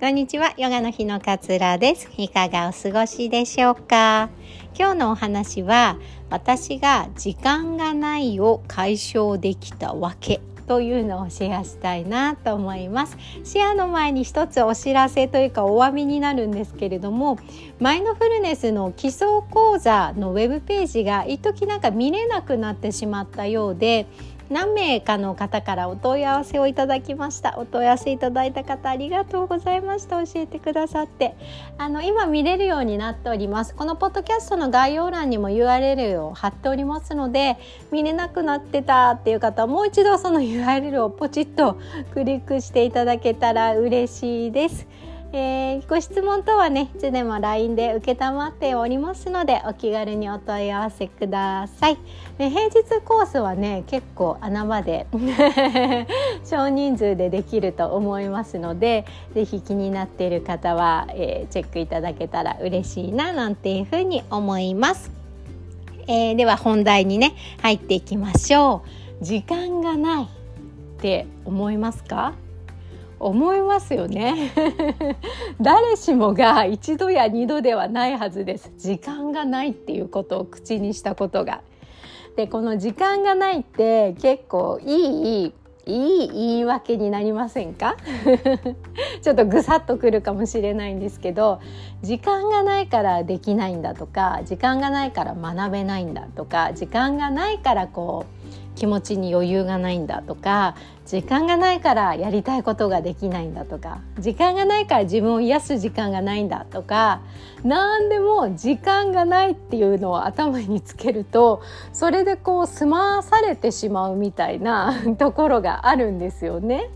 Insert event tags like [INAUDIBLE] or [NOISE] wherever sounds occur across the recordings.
こんにちは、ヨガの日のかつらです。いかがお過ごしでしょうか？今日のお話は、私が時間がないを解消できたわけというのをシェアしたいなと思いますシェアの前に一つお知らせというかお詫びになるんですけれどもマインドフルネスの基礎講座のウェブページが一時なんか見れなくなってしまったようで何名かの方からお問い合わせをいただきました。お問い合わせいただいた方ありがとうございました。教えてくださって。あの今見れるようになっております。このポッドキャストの概要欄にも URL を貼っておりますので見れなくなってたっていう方はもう一度その URL をポチッとクリックしていただけたら嬉しいです。えー、ご質問等はねいつでも LINE で承っておりますのでお気軽にお問い合わせください。で平日コースはね結構穴場で [LAUGHS] 少人数でできると思いますので是非気になっている方は、えー、チェックいただけたら嬉しいななんていうふうに思います。えー、では本題にね入っていきましょう。時間がないって思いますか？思いますよね。[LAUGHS] 誰しもが一度や二度ではないはずです。時間がないっていうことを口にしたことが。でこの時間がないって結構いいいい言い訳になりませんか？[LAUGHS] ちょっとぐさっとくるかもしれないんですけど時間がないからできないんだとか時間がないから学べないんだとか時間がないからこう気持ちに余裕がないんだとか時間がないからやりたいことができないんだとか時間がないから自分を癒す時間がないんだとか何でも時間がないっていうのを頭につけるとそれでこう済まされてしまうみたいな [LAUGHS] ところがあるんですよね。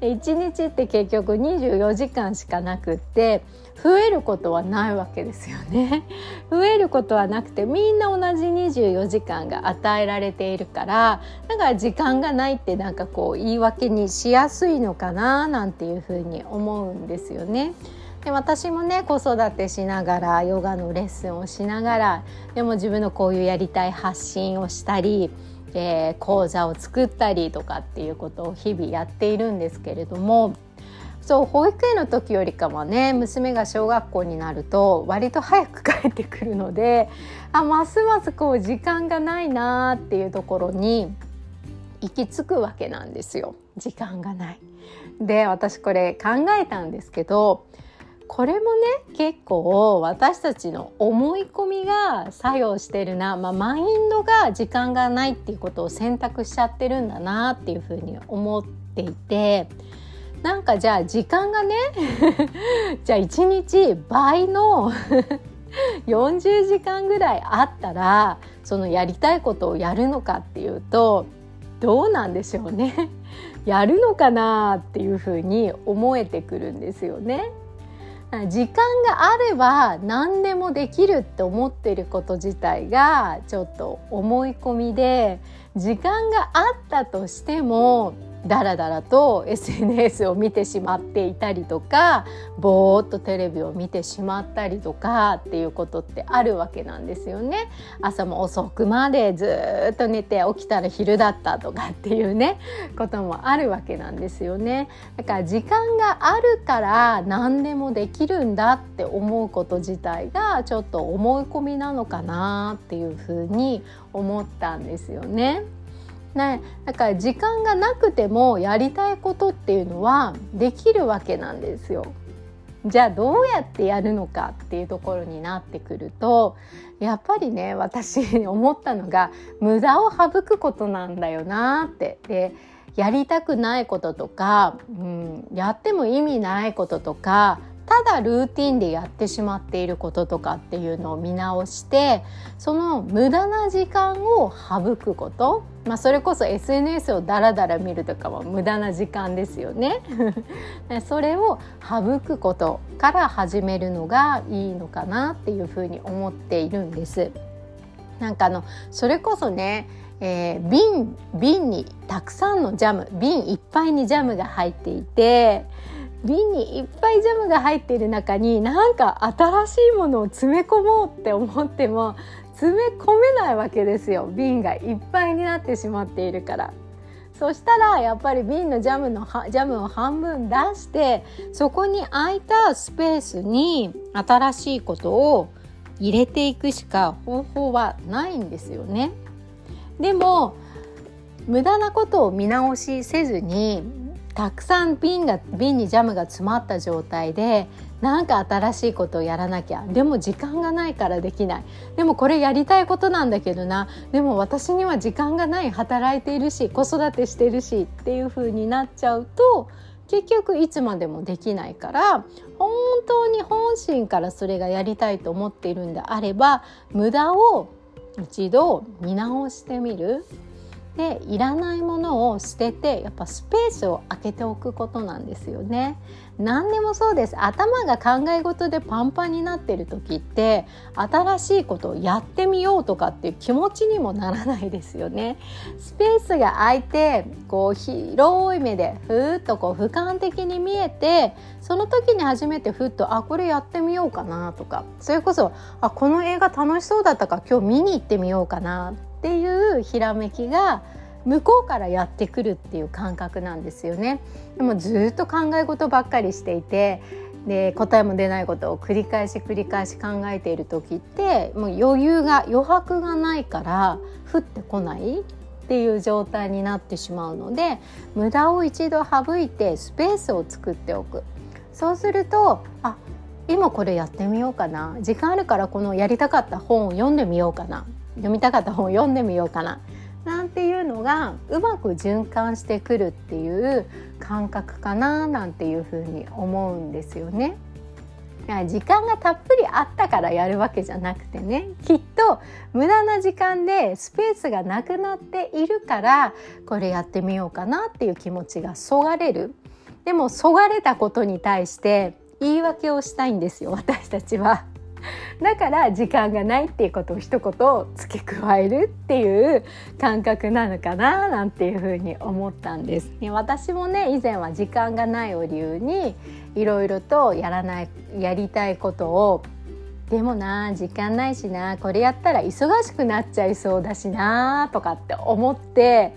1日って結局24時間しかなくって増えることはないわけですよね。[LAUGHS] 増えることはなくてみんな同じ24時間が与えられているからだから時間がないってなんかこう言い訳にしやすいのかななんていうふうに思うんですよね。で私もね子育てしながらヨガのレッスンをしながらでも自分のこういうやりたい発信をしたりえー、講座を作ったりとかっていうことを日々やっているんですけれどもそう保育園の時よりかはね娘が小学校になると割と早く帰ってくるのであますますこう時間がないなっていうところに行き着くわけなんですよ時間がない。で私これ考えたんですけどこれもね結構私たちの思い込みが作用してるな、まあ、マインドが時間がないっていうことを選択しちゃってるんだなっていうふうに思っていてなんかじゃあ時間がね [LAUGHS] じゃあ1日倍の [LAUGHS] 40時間ぐらいあったらそのやりたいことをやるのかっていうとどうなんでしょうね [LAUGHS] やるのかなっていうふうに思えてくるんですよね。時間があれば何でもできるって思ってること自体がちょっと思い込みで時間があったとしてもだらだらと SNS を見てしまっていたりとかぼーっとテレビを見てしまったりとかっていうことってあるわけなんですよね。朝も遅くまでずっと寝て起きたら昼だったとかっていうねこともあるわけなんですよね。だから時間があるから何でもできるんだって思うこと自体がちょっと思い込みなのかなっていうふうに思ったんですよね。ね、だから時間がなくてもやりたいことっていうのはできるわけなんですよ。じゃあどうやってやるのかっていうところになってくるとやっぱりね私思ったのが無駄を省くことなんだよなって。でやりたくないこととか、うん、やっても意味ないこととかただルーティンでやってしまっていることとかっていうのを見直してその無駄な時間を省くこと、まあ、それこそ SNS をダラダラ見るとかも無駄な時間ですよね [LAUGHS] それを省くことから始めるのがいいのかなっていうふうに思っているんです。なんかあのそれこそねえー、瓶瓶にたくさんのジャム瓶いっぱいにジャムが入っていて瓶にいっぱいジャムが入っている中になんか新しいものを詰め込もうって思っても詰め込めないわけですよ瓶がいっぱいになってしまっているから。そしたらやっぱり瓶のジャムのジャムを半分出してそこに空いたスペースに新しいことを入れていくしか方法はないんですよね。でも無駄なことを見直しせずにたくさん瓶が瓶にジャムが詰まった状態でなんか新しいことをやらなきゃ。でも時間がないからできない。でもこれやりたいことなんだけどな。でも私には時間がない。働いているし子育てしてるしっていう風になっちゃうと結局いつまでもできないから本当に本心からそれがやりたいと思っているんであれば無駄を一度見直してみる。でいらないものを捨ててやっぱスペースを空けておくことなんですよね。何でもそうです頭が考え事でパンパンになってる時って新しいことをやってみようとかっていう気持ちにもならないですよね。スペースが空いてこう広い目でふーっとこう俯瞰的に見えてその時に初めてふっとあこれやってみようかなとかそれこそあこの映画楽しそうだったから今日見に行ってみようかなっていうひらめきが向こうからやってくるっていう感覚なんですよね。でもずっと考え事ばっかりしていてで答えも出ないことを繰り返し繰り返し考えている時ってもう余裕が余白がないから降ってこないっていう状態になってしまうので無駄を一度省いてスペースを作っておく。そうするとあ今これやってみようかな。時間あるからこのやりたかった本を読んでみようかな。読みたかった本を読んでみようかななんていうのがうまく循環してくるっていう感覚かななんていうふうに思うんですよね。時間がたっぷりあったからやるわけじゃなくてねきっと無駄な時間でスペースがなくなっているからこれやってみようかなっていう気持ちがそがれるでもそがれたことに対して言い訳をしたいんですよ私たちは。[LAUGHS] だから時間がないっていうことを一言付け加えるっていう感覚なのかななんていうふうに思ったんです。私もね以前は時間がないを理由にいろいろとやらないやりたいことをでもな時間ないしなこれやったら忙しくなっちゃいそうだしなとかって思って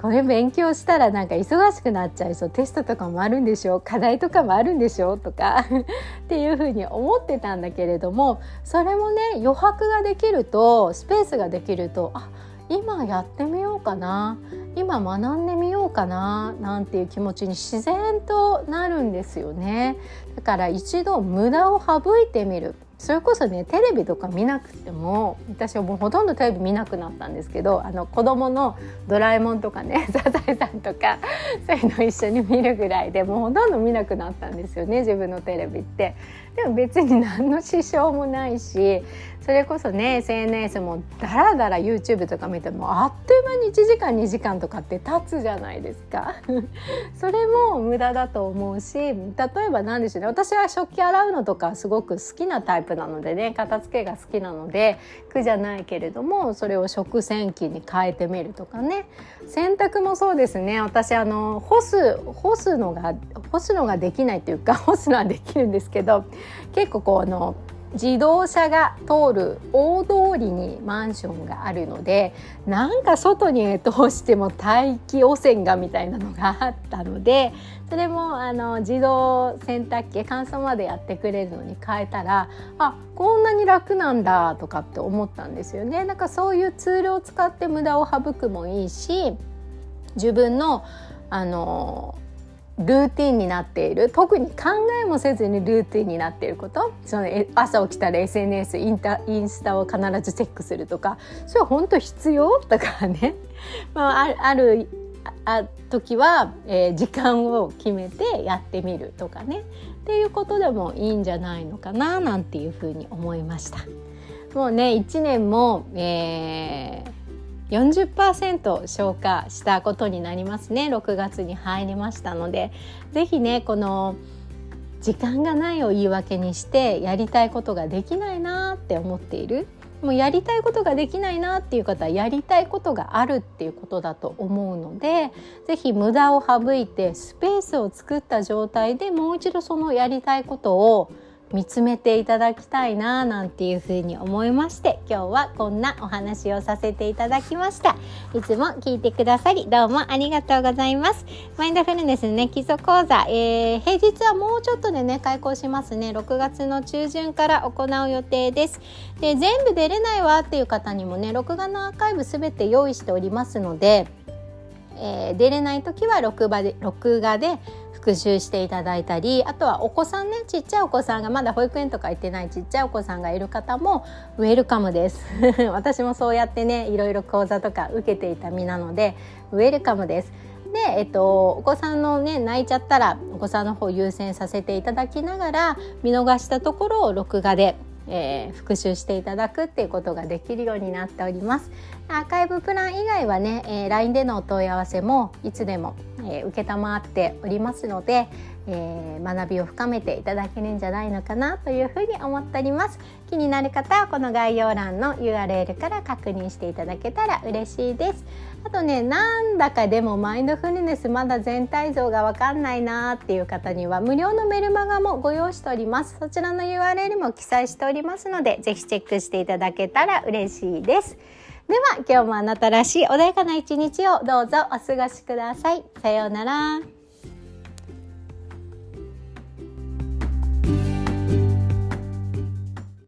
これ勉強したらなんか忙しくなっちゃいそう。テストとかもあるんでしょ課題とかもあるんでしょとか。[LAUGHS] っていうふうに思ってたんだけれども。それもね余白ができるとスペースができるとあ今やってみようかな。今学んでみようかな。なんていう気持ちに自然となるんですよね。だから一度無駄を省いてみる。それこそねテレビとか見なくても私はもうほとんどテレビ見なくなったんですけどあの子供の「ドラえもん」とかね「[LAUGHS] サザエさん」とかそういうの一緒に見るぐらいでもうほとんど見なくなったんですよね自分のテレビって。でも別に何の支障もないしそれこそね SNS もだらだら YouTube とか見てもあっという間に1時間2時間とかって経つじゃないですか。[LAUGHS] それも無駄だと思うし例えば何でしょうね。私は食器洗うのとかすごく好きなタイプなのでね片付けが好きなので苦じゃないけれどもそれを食洗機に変えてみるとかね。洗濯もそうですね。私あの干す干すのが干すのができないっていうか [LAUGHS] 干すのはできるんですけど結構こうあの自動車が通る大通りにマンションがあるのでなんか外に通しても大気汚染がみたいなのがあったのでそれもあの自動洗濯機乾燥までやってくれるのに変えたらあこんなに楽なんだとかって思ったんですよね。なんかそういうツールを使って無駄を省くもいいし自分のあのルーティンになっている。特に考えもせずにルーティンになっていること。その朝起きたら SNS インタインスタを必ずチェックするとか。それは本当必要？とかね、[LAUGHS] まあ、あるあ時は、えー、時間を決めてやってみるとかね。っていうことでもいいんじゃないのかななんていうふうに思いました。もうね1年も、えー40%消化したことになりますね。6月に入りましたので。是非ねこの時間がないを言い訳にしてやりたいことができないなって思っている。もうやりたいことができないなっていう方はやりたいことがあるっていうことだと思うので是非無駄を省いてスペースを作った状態でもう一度そのやりたいことを見つめていただきたいななんていうふうに思いまして今日はこんなお話をさせていただきました。いつも聞いてくださりどうもありがとうございます。マインドフルネスね基礎講座、えー、平日はもうちょっとでね開講しますね。6月の中旬から行う予定です。で全部出れないわっていう方にもね録画のアーカイブすべて用意しておりますのでえー、出れない時は録画で録画で復習していただいたりあとはお子さんねちっちゃいお子さんがまだ保育園とか行ってないちっちゃいお子さんがいる方もウェルカムです [LAUGHS] 私もそうやってねいろいろ講座とか受けていた身なのでウェルカムです。で、えっと、お子さんのね泣いちゃったらお子さんの方優先させていただきながら見逃したところを録画でえー、復習していただくっていうことができるようになっております。アーカイブプラン以外はね、えー、LINE でのお問い合わせもいつでも、えー、承っておりますので、えー、学びを深めていただけるんじゃないのかなというふうに思っております。気になる方はこの概要欄の URL から確認していただけたら嬉しいです。あとねなんだかでもマインドフルネスまだ全体像が分かんないなっていう方には無料のメルマガもご用意しております。そちらの URL も記載しておりますので是非チェックしていただけたら嬉しいです。では今日もあなたらしい穏やかな一日をどうぞお過ごしください。さようなら。